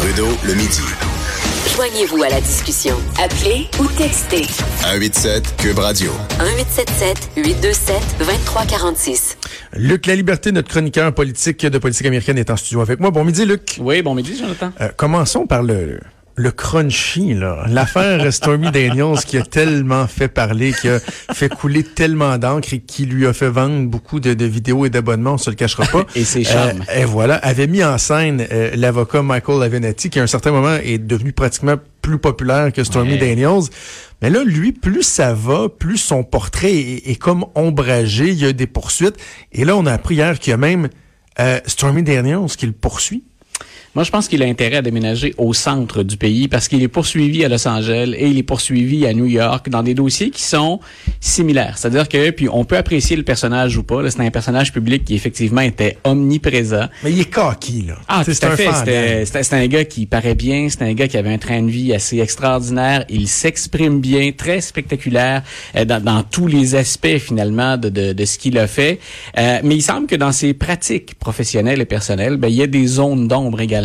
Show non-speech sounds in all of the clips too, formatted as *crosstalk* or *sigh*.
Trudeau le midi. Joignez-vous à la discussion. Appelez ou textez 187 Cube Radio. 1877 827 2346. Luc La Liberté, notre chroniqueur politique de politique américaine, est en studio avec moi. Bon midi, Luc. Oui, bon midi, Jonathan. Euh, commençons par le, le crunchy, là. L'affaire Stormy *laughs* Daniels qui a tellement fait parler, qui a fait couler tellement d'encre et qui lui a fait vendre beaucoup de, de vidéos et d'abonnements, on se le cachera pas. *laughs* Et ses charmes. Euh, et voilà, avait mis en scène euh, l'avocat Michael Avenatti, qui à un certain moment est devenu pratiquement plus populaire que Stormy Ouais. Daniels. Mais là, lui, plus ça va, plus son portrait est, est comme ombragé. Il y a des poursuites. Et là, on a appris hier qu'il y a même euh, Stormy Daniels qui le poursuit. Moi, je pense qu'il a intérêt à déménager au centre du pays parce qu'il est poursuivi à Los Angeles et il est poursuivi à New York dans des dossiers qui sont similaires. C'est-à-dire que, puis on peut apprécier le personnage ou pas. C'est un personnage public qui effectivement était omniprésent. Mais il est coquille, là. Ah, sais, à fait. hein. c'était un gars qui paraît bien. C'est un gars qui avait un train de vie assez extraordinaire. Il s'exprime bien, très spectaculaire euh, dans, dans tous les aspects finalement de, de, de ce qu'il a fait. Euh, mais il semble que dans ses pratiques professionnelles et personnelles, ben, il y a des zones d'ombre également.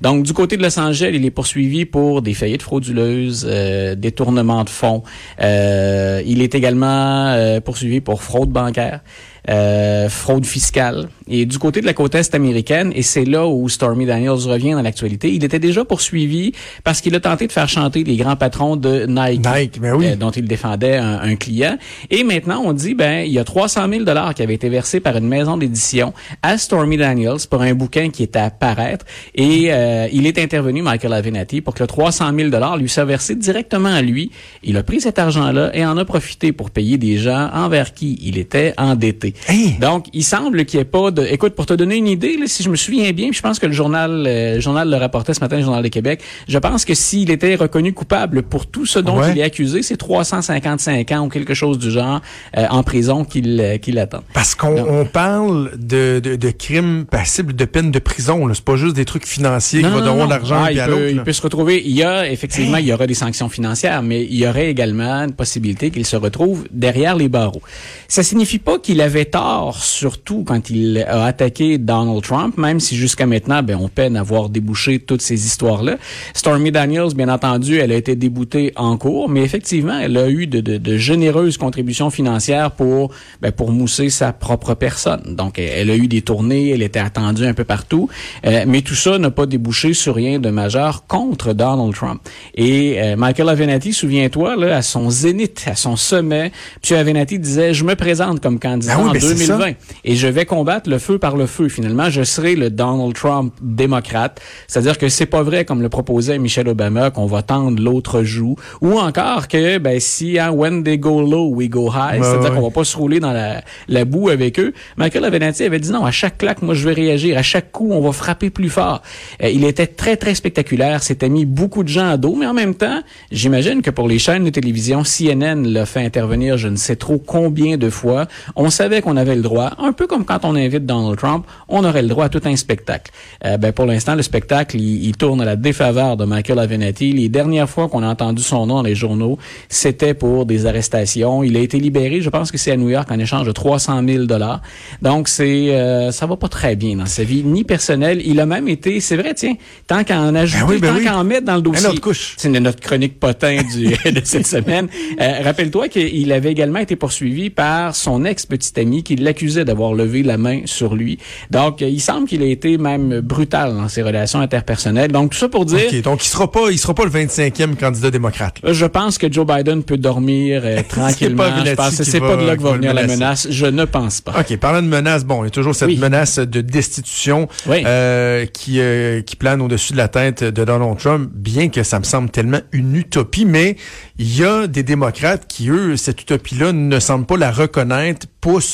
Donc, du côté de Los Angeles, il est poursuivi pour des faillites frauduleuses, euh, détournement de fonds. Euh, il est également euh, poursuivi pour fraude bancaire. Euh, fraude fiscale. Et du côté de la côte est américaine, et c'est là où Stormy Daniels revient dans l'actualité, il était déjà poursuivi parce qu'il a tenté de faire chanter les grands patrons de Nike, Nike, ben oui. euh, dont il défendait un, un client. Et maintenant, on dit, ben, il y a 300 000 dollars qui avaient été versés par une maison d'édition à Stormy Daniels pour un bouquin qui était à paraître. Et euh, il est intervenu, Michael Avenatti, pour que le 300 000 dollars lui soit versé directement à lui. Il a pris cet argent-là et en a profité pour payer des gens envers qui il était endetté. Hey! Donc, il semble qu'il n'y ait pas de... Écoute, pour te donner une idée, là, si je me souviens bien, puis je pense que le journal, euh, le journal le rapportait ce matin, le Journal de Québec, je pense que s'il était reconnu coupable pour tout ce dont Ouais. il est accusé, c'est 355 ans ou quelque chose du genre euh, en prison qu'il euh, attend. Parce qu'on parle de, de, de crimes passibles de peine de prison. C'est pas juste des trucs financiers qui vont donner l'argent Ah, il, peut, il peut se retrouver. Il y a effectivement, il y aura des sanctions financières, mais il y aurait également une possibilité qu'il se retrouve derrière les barreaux. Ça signifie pas qu'il avait tort, surtout quand il a attaqué Donald Trump, même si jusqu'à maintenant, ben, on peine à voir débouché toutes ces histoires-là. Stormy Daniels, bien entendu, elle a été déboutée en cours, mais effectivement, elle a eu de, de- de généreuses contributions financières pour, ben, pour mousser sa propre personne. Donc, elle, a eu des tournées, elle était attendue un peu partout, euh, mais tout ça n'a pas débouché sur rien de majeur contre Donald Trump. Et euh, Michael Avenatti, souviens-toi, là, à son zénith, à son sommet, M. Avenatti disait, je me présente comme candidat oui, en ben, c'est 2020 et je vais combattre le feu par le feu. Finalement, je serai le Donald Trump démocrate. C'est-à-dire que c'est pas vrai, comme le proposait Michelle Obama, qu'on va tendre l'autre joue, ou encore que ben si hein, when they go low, we go high, Ouais, c'est-à-dire ouais. qu'on va pas se rouler dans la, la boue avec eux. Michael Avenatti avait dit non, à chaque claque, moi je vais réagir, à chaque coup, on va frapper plus fort. Euh, il était très très spectaculaire, s'était mis beaucoup de gens à dos, mais en même temps, j'imagine que pour les chaînes de télévision, CNN l'a fait intervenir, je ne sais trop combien de fois. On savait qu'on avait le droit, un peu comme quand on invite Donald Trump, on aurait le droit à tout un spectacle. Euh, ben pour l'instant, le spectacle, il, il tourne à la défaveur de Michael Avenatti. Les dernières fois qu'on a entendu son nom dans les journaux, c'était pour des arrestations. Il a été libéré, je pense que c'est à New York, en échange de 300 000 dollars. Donc c'est, euh, ça va pas très bien dans sa vie, ni personnelle. Il a même été, c'est vrai, tiens, tant qu'à en ajouter, Ben oui, ben tant oui. qu'à en mettre dans le dossier. C'est notre chronique potin du, *laughs* de cette semaine. Euh, Rappelle-toi qu'il avait également été poursuivi par son ex-petit ami qui l'accusait d'avoir levé la main sur lui. Donc, euh, il semble qu'il a été même brutal dans ses relations interpersonnelles. Donc, tout ça pour dire... OK, donc il sera pas, il sera pas le 25e candidat démocrate. là. Je pense que Joe Biden peut dormir euh, *laughs* tranquillement. Je pense que c'est pas de là que va va venir la menace. Je ne pense pas. OK, parlant de menaces, bon, il y a toujours cette Oui. menace de destitution Oui. euh, qui, euh, qui plane au-dessus de la tête de Donald Trump, bien que ça me semble tellement une utopie, mais il y a des démocrates qui, eux, cette utopie-là ne semblent pas la reconnaître, poussent,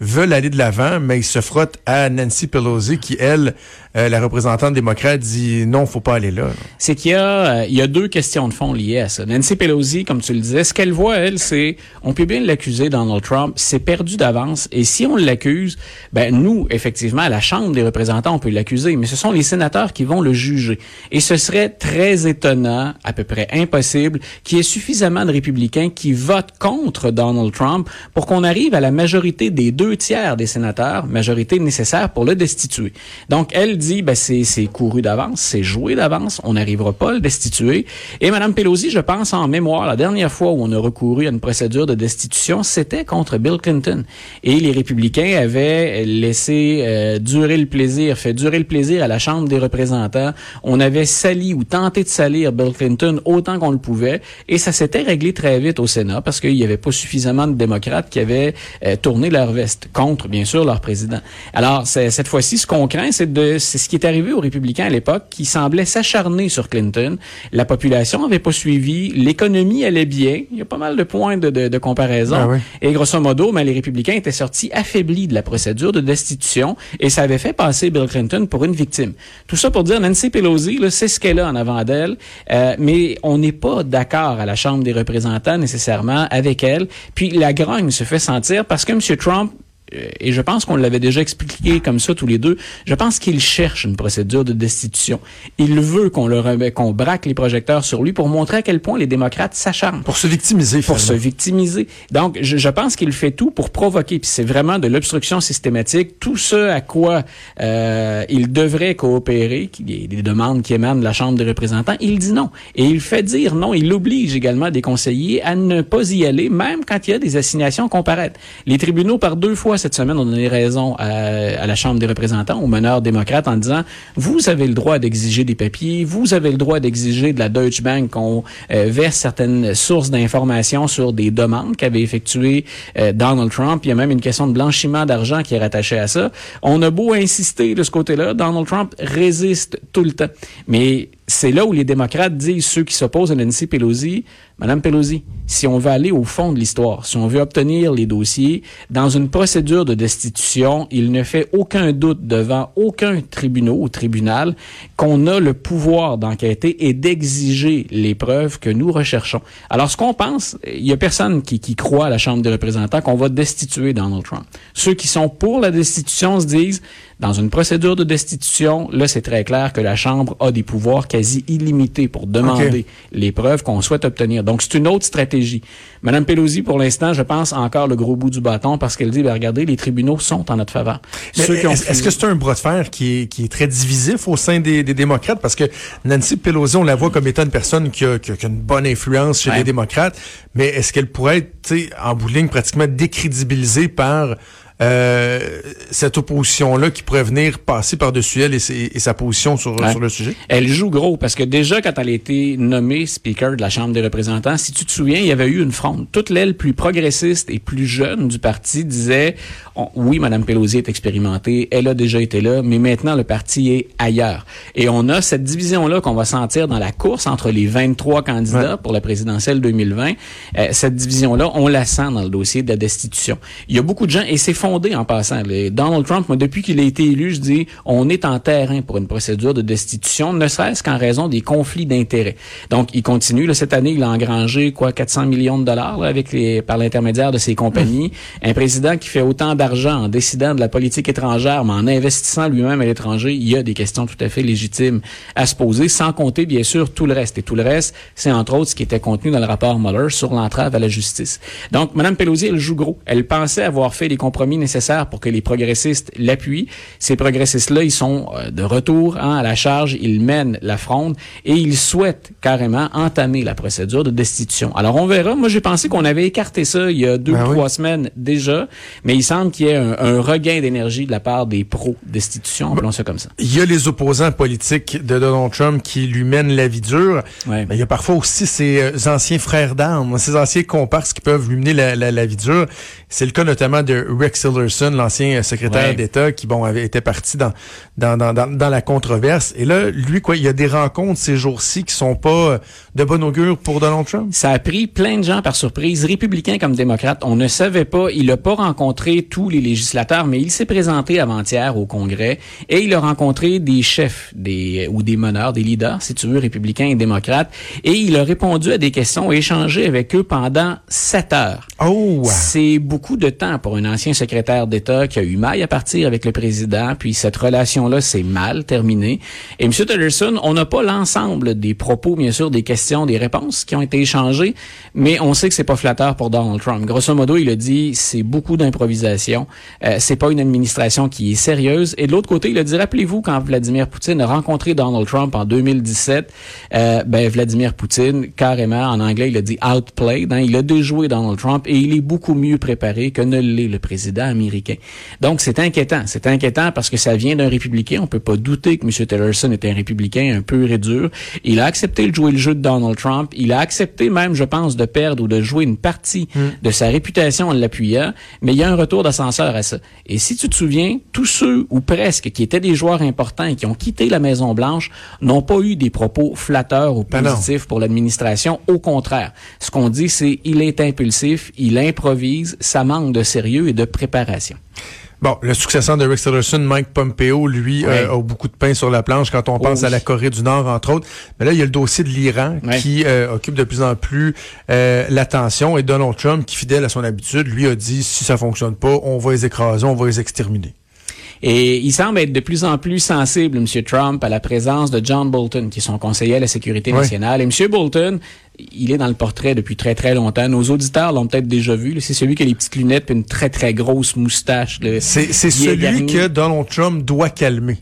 veulent aller de l'avant, mais ils se frottent à Nancy Pelosi qui, elle, euh, la représentante démocrate, dit non, faut pas aller là. c'est qu'il y euh, y a deux questions de fond liées à ça. Nancy Pelosi, comme tu le disais, ce qu'elle voit, elle, c'est, on peut bien l'accuser, Donald Trump, c'est perdu d'avance. Et si on l'accuse, ben, nous, effectivement, à la Chambre des représentants, on peut l'accuser, mais ce sont les sénateurs qui vont le juger. Et ce serait très étonnant, à peu près impossible, qu'il y ait suffisamment de républicains qui votent contre Donald Trump pour qu'on arrive à la majorité des deux tiers des sénateurs, majorité nécessaire pour le destituer. Donc, elle elle dit, ben, c'est, c'est couru d'avance, c'est joué d'avance, on n'arrivera pas à le destituer. Et Mme Pelosi, je pense en mémoire, la dernière fois où on a recouru à une procédure de destitution, c'était contre Bill Clinton. Et les républicains avaient laissé euh, durer le plaisir, fait durer le plaisir à la Chambre des représentants. On avait sali ou tenté de salir Bill Clinton autant qu'on le pouvait. Et ça s'était réglé très vite au Sénat parce qu'il n'y avait pas suffisamment de démocrates qui avaient euh, tourné leur veste contre, bien sûr, leur président. Alors, cette fois-ci, ce qu'on craint, c'est de c'est ce qui est arrivé aux républicains à l'époque, qui semblaient s'acharner sur Clinton. La population n'avait pas suivi, l'économie allait bien. Il y a pas mal de points de, de, de comparaison. Ah oui. Et grosso modo, ben, les républicains étaient sortis affaiblis de la procédure de destitution et ça avait fait passer Bill Clinton pour une victime. Tout ça pour dire, Nancy Pelosi, là, c'est ce qu'elle a en avant d'elle, euh, mais on n'est pas d'accord à la Chambre des représentants nécessairement avec elle. Puis la grogne se fait sentir parce que M. Trump et je pense qu'on l'avait déjà expliqué comme ça tous les deux, je pense qu'il cherche une procédure de destitution. Il veut qu'on le qu'on braque les projecteurs sur lui pour montrer à quel point les démocrates s'acharnent. Pour se victimiser, Pour se finalement. victimiser. Donc, je, je pense qu'il fait tout pour provoquer. Puis c'est vraiment de l'obstruction systématique. Tout ce à quoi euh, il devrait coopérer, qu'il y ait des demandes qui émanent de la Chambre des représentants, il dit non. Et il fait dire non. Il oblige également des conseillers à ne pas y aller, même quand il y a des assignations comparaître. Les tribunaux, par deux fois cette semaine, ont donné raison à, à la Chambre des représentants, aux meneurs démocrates, en disant, vous avez le droit d'exiger des papiers, vous avez le droit d'exiger de la Deutsche Bank qu'on euh, verse certaines sources d'informations sur des demandes qu'avait effectuées euh, Donald Trump. Il y a même une question de blanchiment d'argent qui est rattachée à ça. On a beau insister de ce côté-là, Donald Trump résiste tout le temps. Mais c'est là où les démocrates disent, ceux qui s'opposent à Nancy Pelosi, Madame Pelosi, si on veut aller au fond de l'histoire, si on veut obtenir les dossiers, dans une procédure de destitution, il ne fait aucun doute devant aucun tribunal ou tribunal qu'on a le pouvoir d'enquêter et d'exiger les preuves que nous recherchons. Alors, ce qu'on pense, il y a personne qui, qui croit à la Chambre des représentants qu'on va destituer Donald Trump. Ceux qui sont pour la destitution se disent, dans une procédure de destitution, là, c'est très clair que la Chambre a des pouvoirs quasi illimités pour demander les preuves qu'on souhaite obtenir. Donc, c'est une autre stratégie. Madame Pelosi, pour l'instant, je pense encore le gros bout du bâton parce qu'elle dit, ben, regardez, les tribunaux sont en notre faveur. Est-ce que c'est un bras de fer qui est, qui est très divisif au sein des, des démocrates? Parce que Nancy Pelosi, on la voit comme étant une personne qui a, qui a- qui a une bonne influence chez Ouais. les démocrates, mais est-ce qu'elle pourrait être, tu sais, en bout de ligne, pratiquement décrédibilisée par euh, cette opposition-là qui pourrait venir passer par-dessus elle et, sa position sur, Ouais. sur le sujet? Elle joue gros parce que déjà quand elle a été nommée speaker de la Chambre des représentants, si tu te souviens, il y avait eu une fronde. Toute l'aile plus progressiste et plus jeune du parti disait on- oui, Madame Pelosi est expérimentée, elle a déjà été là, mais maintenant le parti est ailleurs. Et on a cette division-là qu'on va sentir dans la course entre les 23 candidats pour la présidentielle 2020. Euh, cette division-là, on la sent dans le dossier de la destitution. Il y a beaucoup de gens, et c'est en passant. Donald Trump, depuis qu'il a été élu, je dis, on est en terrain pour une procédure de destitution, ne serait-ce qu'en raison des conflits d'intérêts. Donc, il continue. Là, cette année, il a engrangé quoi 400 millions de dollars là, avec les, par l'intermédiaire de ses compagnies. Un président qui fait autant d'argent en décidant de la politique étrangère, mais en investissant lui-même à l'étranger, il y a des questions tout à fait légitimes à se poser, sans compter, bien sûr, tout le reste. Et tout le reste, c'est entre autres ce qui était contenu dans le rapport Mueller sur l'entrave à la justice. Donc, Mme Pelosi, elle joue gros. Elle pensait avoir fait les compromis nécessaires pour que les progressistes l'appuient. Ces progressistes-là, ils sont euh, de retour hein, à la charge, ils mènent la fronde et ils souhaitent carrément entamer la procédure de destitution. Alors, on verra. Moi, j'ai pensé qu'on avait écarté ça il y a deux Ben ou oui. trois semaines déjà, mais il semble qu'il y ait un, un regain d'énergie de la part des pro-destitution, appelons ça comme ça. Il y a les opposants politiques de Donald Trump qui lui mènent la vie dure. Ouais. Mais il y a parfois aussi ses euh, anciens frères d'armes, ses anciens comparses qui peuvent lui mener la, la, la vie dure. C'est le cas notamment de Rex Tillerson, l'ancien euh, secrétaire Ouais. d'État, qui bon avait été parti dans dans, dans, dans dans la controverse. Et là, lui quoi, il y a des rencontres ces jours-ci qui sont pas euh, de bon augure pour Donald Trump? Ça a pris plein de gens par surprise, républicains comme démocrates. On ne savait pas. Il n'a pas rencontré tous les législateurs, mais il s'est présenté avant-hier au Congrès et il a rencontré des chefs des, ou des meneurs, des leaders, si tu veux, républicains et démocrates. Et il a répondu à des questions et échangé avec eux pendant sept heures. Oh! C'est beaucoup de temps pour un ancien secrétaire secrétaire d'État a eu maille à partir avec le président, puis cette relation-là s'est mal terminée. Et M. Tillerson, on n'a pas l'ensemble des propos, bien sûr, des questions, des réponses qui ont été échangées, mais on sait que c'est pas flatteur pour Donald Trump. Grosso modo, il a dit, c'est beaucoup d'improvisation, euh, c'est pas une administration qui est sérieuse. Et de l'autre côté, il a dit, rappelez-vous quand Vladimir Poutine a rencontré Donald Trump en 2017, euh, ben Vladimir Poutine, carrément, en anglais, il a dit outplayed, hein, il a déjoué Donald Trump et il est beaucoup mieux préparé que ne l'est le président américain. Donc, c'est inquiétant. C'est inquiétant parce que ça vient d'un républicain. On peut pas douter que M. Tillerson est un républicain un peu et dur. Il a accepté de jouer le jeu de Donald Trump. Il a accepté même, je pense, de perdre ou de jouer une partie hmm. de sa réputation en l'appuyant. Mais il y a un retour d'ascenseur à ça. Et si tu te souviens, tous ceux, ou presque, qui étaient des joueurs importants et qui ont quitté la Maison-Blanche n'ont pas eu des propos flatteurs ou ben positifs pour l'administration. Au contraire, ce qu'on dit, c'est il est impulsif, il improvise, ça manque de sérieux et de préparation. Bon, le successeur de Rick Tillerson, Mike Pompeo, lui, euh, a beaucoup de pain sur la planche quand on pense à la Corée du Nord, entre autres. Mais là, il y a le dossier de l'Iran qui euh, occupe de plus en plus euh, l'attention. Et Donald Trump, qui fidèle à son habitude, lui a dit, si ça fonctionne pas, on va les écraser, on va les exterminer. Et il semble être de plus en plus sensible, M. Trump, à la présence de John Bolton, qui est son conseiller à la sécurité nationale. Et M. Bolton, il est dans le portrait depuis très très longtemps. Nos auditeurs l'ont peut-être déjà vu. C'est celui qui a les petites lunettes et une très très grosse moustache. C'est celui que Donald Trump doit calmer.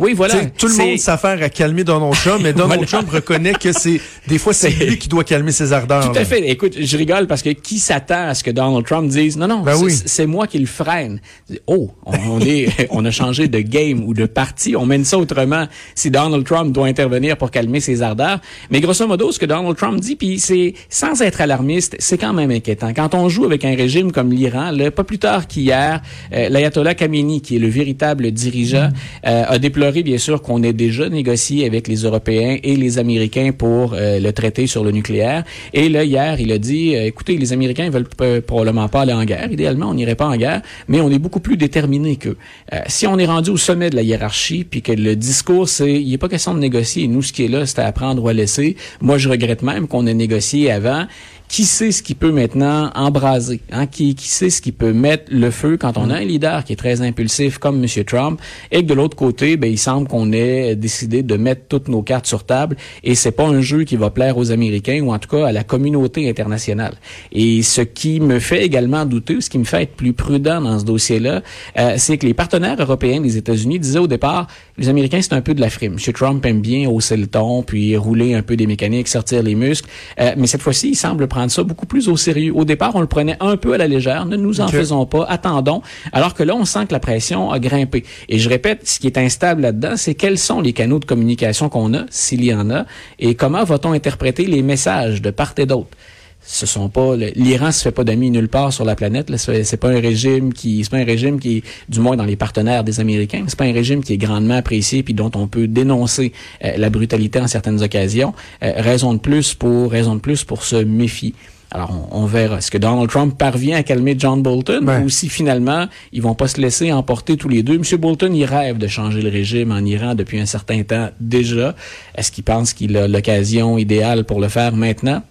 Oui, voilà. tout le monde s'affaire à calmer Donald Trump, mais *laughs* Donald Trump reconnaît que c'est des fois c'est lui qui doit calmer ses ardeurs. Tout à fait. Écoute, je rigole parce que qui s'attend à ce que Donald Trump dise non non, ben c'est moi qui le freine. Oh, on est *laughs* on a changé de game ou de parti, on mène ça autrement si Donald Trump doit intervenir pour calmer ses ardeurs. Mais grosso modo, ce que Donald Trump dit puis c'est sans être alarmiste, c'est quand même inquiétant. Quand on joue avec un régime comme l'Iran, pas plus tard qu'hier, euh, l'ayatollah Khamenei qui est le véritable dirigeant euh, a déploré bien sûr, qu'on ait déjà négocié avec les Européens et les Américains pour euh, le traité sur le nucléaire. Et là, hier, il a dit, euh, écoutez, les Américains veulent probablement pas aller en guerre. Idéalement, on n'irait pas en guerre, mais on est beaucoup plus déterminés qu'eux. Euh, si on est rendu au sommet de la hiérarchie, puis que le discours, c'est, il n'est pas question de négocier. Nous, ce qui est là, c'est à prendre ou à laisser. Moi, je regrette même qu'on ait négocié avant qui sait ce qui peut maintenant embraser, hein? qui, qui sait ce qui peut mettre le feu quand on a un leader qui est très impulsif comme M. Trump et que de l'autre côté, ben, il semble qu'on ait décidé de mettre toutes nos cartes sur table et c'est pas un jeu qui va plaire aux Américains ou en tout cas à la communauté internationale. Et ce qui me fait également douter, ce qui me fait être plus prudent dans ce dossier-là, euh, c'est que les partenaires européens des États-Unis disaient au départ, les Américains c'est un peu de la frime. M. Trump aime bien hausser le ton, puis rouler un peu des mécaniques, sortir les muscles, euh, mais cette fois-ci, il semble prendre ça beaucoup plus au sérieux. Au départ, on le prenait un peu à la légère. Ne nous en faisons pas. Attendons. Alors que là, on sent que la pression a grimpé. Et je répète, ce qui est instable là-dedans, c'est quels sont les canaux de communication qu'on a, s'il y en a, et comment va-t-on interpréter les messages de part et d'autre ce sont pas l'Iran se fait pas d'amis nulle part sur la planète. C'est pas un régime qui, c'est pas un régime qui, du moins dans les partenaires des Américains, c'est pas un régime qui est grandement apprécié puis dont on peut dénoncer euh, la brutalité en certaines occasions. Euh, raison de plus pour raison de plus pour se méfier. Alors, on, verra. Est-ce que Donald Trump parvient à calmer John Bolton ou si finalement, ils vont pas se laisser emporter tous les deux? M. Bolton, il rêve de changer le régime en Iran depuis un certain temps déjà. Est-ce qu'il pense qu'il a l'occasion idéale pour le faire maintenant?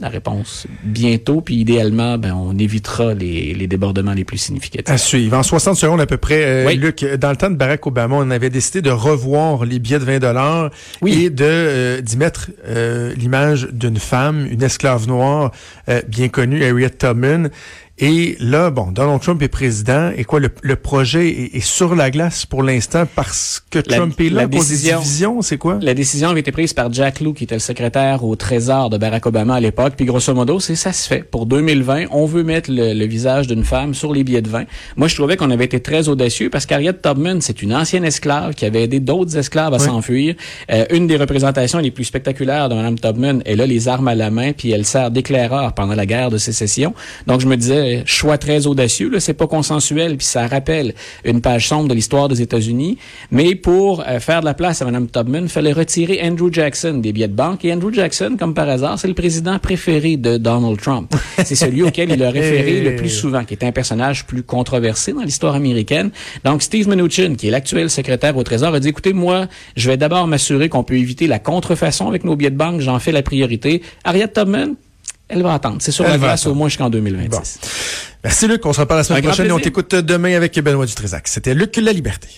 La réponse bientôt, puis idéalement, ben, on évitera les, les débordements les plus significatifs. À suivre. En 60 secondes à peu près, euh, Luc, dans le temps de Barack Obama, on avait décidé de revoir les billets de 20 dollars et de euh, d'y mettre euh, l'image d'une femme, une esclave noire bien connue, Harriet Tubman. Et là, bon, Donald Trump est président et quoi, le, projet est, sur la glace pour l'instant parce que Trump est là la pour décision, des divisions, c'est quoi? La décision avait été prise par Jack Lew, qui était le secrétaire au Trésor de Barack Obama à l'époque. Puis grosso modo, c'est ça se fait. Pour 2020, on veut mettre le, visage d'une femme sur les billets de vin. Moi, je trouvais qu'on avait été très audacieux parce qu'Harriet Tubman, c'est une ancienne esclave qui avait aidé d'autres esclaves à s'enfuir. Euh, une des représentations les plus spectaculaires de Mme Tubman, elle a les armes à la main, puis elle sert d'éclaireur pendant la guerre de sécession. Donc, je me disais, choix très audacieux. Là, c'est pas consensuel, puis ça rappelle une page sombre de l'histoire des États-Unis. Mais pour euh, faire de la place à Mme Tubman, fallait retirer Andrew Jackson des billets de banque. Et Andrew Jackson, comme par hasard, c'est le président préféré de Donald Trump. *laughs* c'est celui auquel il a référé le plus souvent, qui est un personnage plus controversé dans l'histoire américaine. Donc, Steve Mnuchin, qui est l'actuel secrétaire au Trésor, a dit, écoutez, moi, je vais d'abord m'assurer qu'on peut éviter la contrefaçon avec nos billets de banque. J'en fais la priorité. Harriet Tubman, Elle va attendre. C'est sur Elle la va glace au moins jusqu'en 2026. Bon. Merci Luc, on se reparle la semaine prochaine et on t'écoute demain avec Benoît Dutrisac. C'était Luc La Liberté.